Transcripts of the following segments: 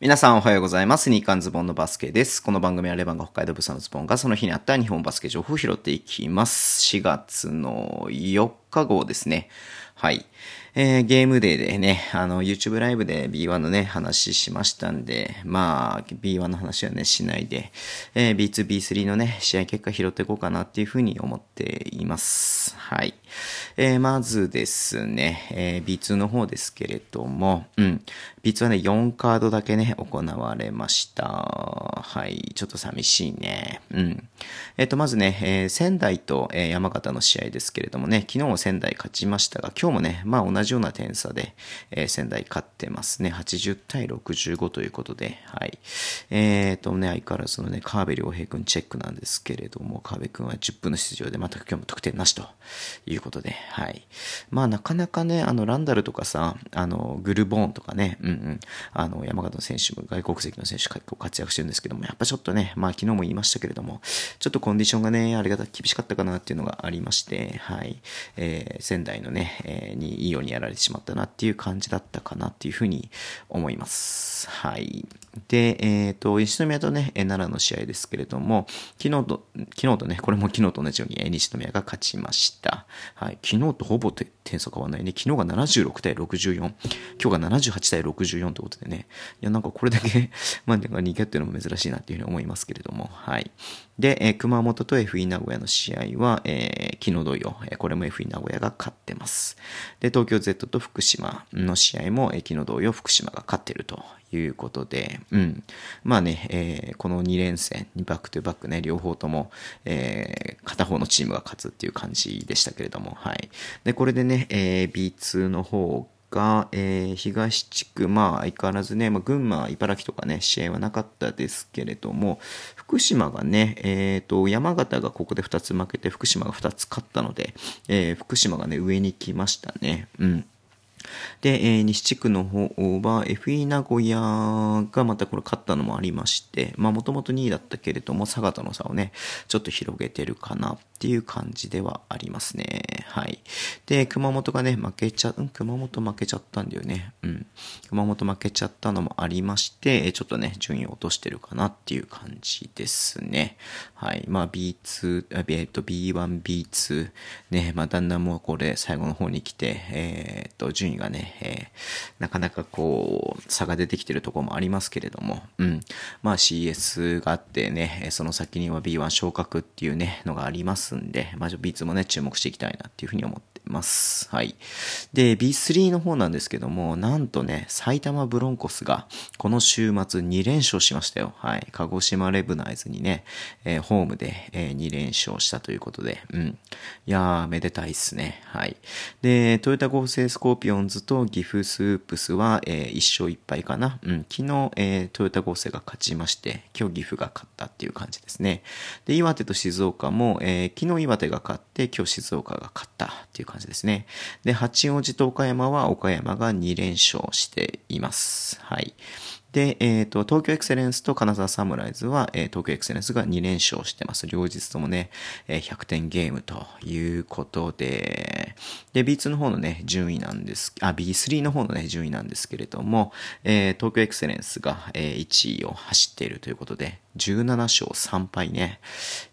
皆さんおはようございます。ニーカンズボンのバスケです。この番組はレバンが北海道ブサのズボンがその日にあった日本バスケ情報を拾っていきます。4月の4日号ですね。はい。えー、ゲームデーでね、あの、YouTube ライブで B1 のね、話しましたんで、まあ、B1 の話はね、しないで、えー、B2、B3 のね、試合結果拾っていこうかなっていうふうに思っています。はい。えー、まずですね、えー、B2 の方ですけれども、うん。B2 はね、4カードだけね、行われました。はい。ちょっと寂しいね。うん。えっ、と、まずね、えー仙台と、えー山形の試合ですけれどもね、昨日も仙台勝ちましたが、今日もね、まあ同じような点差で、えー仙台勝ってますね。80対65ということで、はい。えっ、とね、相変わらずのね、川辺良平君チェックなんですけれども、川辺君は10分の出場で、全く今日も得点なしということで、はい。まあなかなかね、あの、ランダルとかさ、あの、グルボーンとかね、うんうん、あの、山形の選手も外国籍の選手結構活躍してるんですけども、やっぱちょっとね、まあ昨日も言いましたけれども、ちょっとコンディションがね、あれが厳しかったかなっていうのがありまして、はい。えー仙台のね、えーにいいようにやられてしまったなっていう感じだったかなっていうふうに思います。はい。で、えっ、と、西宮とね、奈良の試合ですけれども、昨日と、昨日とね、これも昨日と同じように、西宮が勝ちました。はい。昨日とほぼ点差変わらないね。昨日が76対64、今日が78対64ということでね、いや、なんかこれだけ、まあ、なんか逃げっていうのも珍しいなっていうふうに思いますけれども、はい。で、えー熊本と FE 名古屋の試合は、えー昨日同様、えーこれも FE 名古屋が勝ってます。で、東京 Z と福島の試合も、えー昨日同様、福島が勝ってるということで、うん。まあね、えーこの2連戦、バックトゥバックね、両方とも、えー片方のチームが勝つっていう感じでしたけれども、はい。で、これでね、えー B2 の方が、えー東地区、まあ相変わらずね、まあ、群馬、茨城とかね、試合はなかったですけれども、福島がね、えっ、と、山形がここで2つ負けて、福島が2つ勝ったので、えー福島がね、上に来ましたね。うん。で、えー西地区の方は FE 名古屋がまたこれ勝ったのもありまして、まあもともと2位だったけれども、佐賀との差をね、ちょっと広げてるかなっていう感じではありますね。はい。で、熊本がね、負けちゃ、うん、熊本負けちゃったんだよね。うん。熊本負けちゃったのもありまして、ちょっとね、順位を落としてるかなっていう感じですね。はい。まあ B2、えっと B1、B2、ね、まあだんだんもうこれ最後の方に来て、えーっと、順位がね、えーなかなかこう、差が出てきてるところもありますけれども、うん。まあ CS があってね、その先には B1 昇格っていうね、のがありますんで、まあ B2 もね、注目していきたいなっていうふうに思ってます。はい。で、B3 の方なんですけども、なんとね、埼玉ブロンコスが、この週末2連勝しましたよ。はい。鹿児島レブナイズにね、えーホームで、えー2連勝したということで、うん。いやー、めでたいっすね。はい。で、トヨタ合成スコーピオンズと岐阜スープスは、えー1勝1敗かな。うん。昨日、えートヨタ合成が勝ちまして、今日岐阜が勝ったっていう感じですね。で、岩手と静岡も、えー昨日岩手が勝って、今日静岡が勝ったっていう感じですね。で、八王子と岡山は岡山が2連勝しています。はい。で、えっ、と、東京エクセレンスと金沢サムライズは、えー東京エクセレンスが2連勝してます。両日ともね、えー100点ゲームということで、で、B2 の方のね、順位なんです、あ、B3 の方のね、順位なんですけれども、えー東京エクセレンスが、えー1位を走っているということで、17勝3敗ね。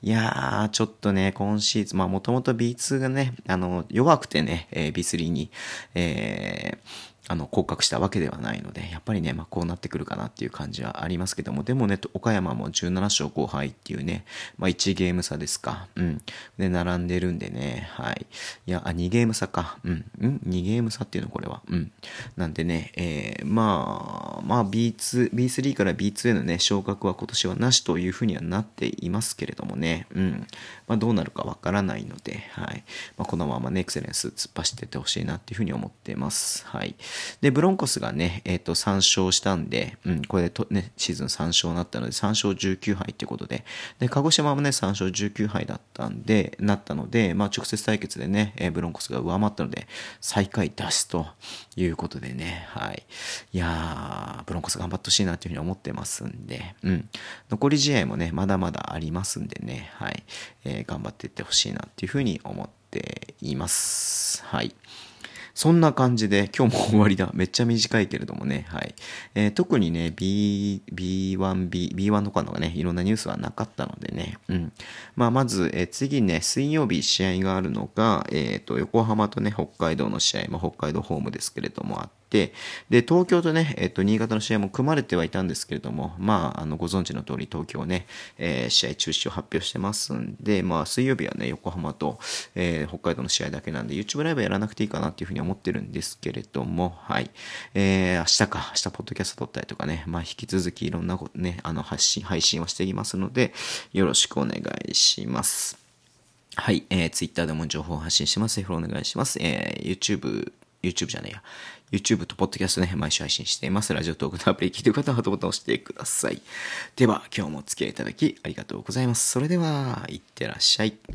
いやー、ちょっとね、今シーズン、まあ、もともと B2 がね、あの、弱くてね、えー B3 に、えーあの、降格したわけではないので、やっぱりね、まあ、こうなってくるかなっていう感じはありますけども、でもね、岡山も17勝5敗っていうね、まあ、1ゲーム差ですか。うん。で、並んでるんでね、はい。いや、あ、2ゲーム差か。うん。ん ?2 ゲーム差っていうのこれは。うん。なんでね、えー、まあ、まあ、B2、B3 から B2 へのね、昇格は今年はなしというふうにはなっていますけれどもね、うん。まあ、どうなるかわからないので、はい。まあ、このままね、エクセレンス突っ走ってってほしいなっていうふうに思ってます。はい。で、ブロンコスがね、えっ、と、3勝したんで、うん、これでとね、シーズン3勝になったので、3勝19敗っていうことで、で、鹿児島もね、3勝19敗だったんで、なったので、まあ、直接対決でね、えーブロンコスが上回ったので、最下位脱出ということでね、はい。いやー、ブロンコス頑張ってほしいなというふうに思ってますんで、うん。残り試合もね、まだまだありますんでね、はい。えー頑張っていってほしいなっていうふうに思っています。はい。そんな感じで、今日も終わりだ。めっちゃ短いけれどもね。はい。えー、特にね、B、B1、B、B1 とかのね、いろんなニュースはなかったのでね。うん。まあ、まず、えー、次ね、水曜日試合があるのが、えっ、ー、と、横浜とね、北海道の試合、まあ、北海道ホームですけれどもあって、で、東京とね、えっ、と、新潟の試合も組まれてはいたんですけれども、まあ、あの、ご存知の通り東京ね、え試合中止を発表してますんで、まあ、水曜日はね、横浜と、え北海道の試合だけなんで、YouTube ライブやらなくていいかなっていうふうに思ってるんですけれども、はい。えー、明日か、明日ポッドキャスト撮ったりとかね、まあ、引き続きいろんなことね、あの、発信、配信をしていきますので、よろしくお願いします。はい、えー、Twitter でも情報を発信します。フォローお願いします。えー、YouTube、YouTube じゃねえや。YouTube と Podcast ね、毎週配信しています。ラジオトークのアプリ聞いてる方はハートボタンを押してください。では、今日もお付き合いいただきありがとうございます。それでは、いってらっしゃい。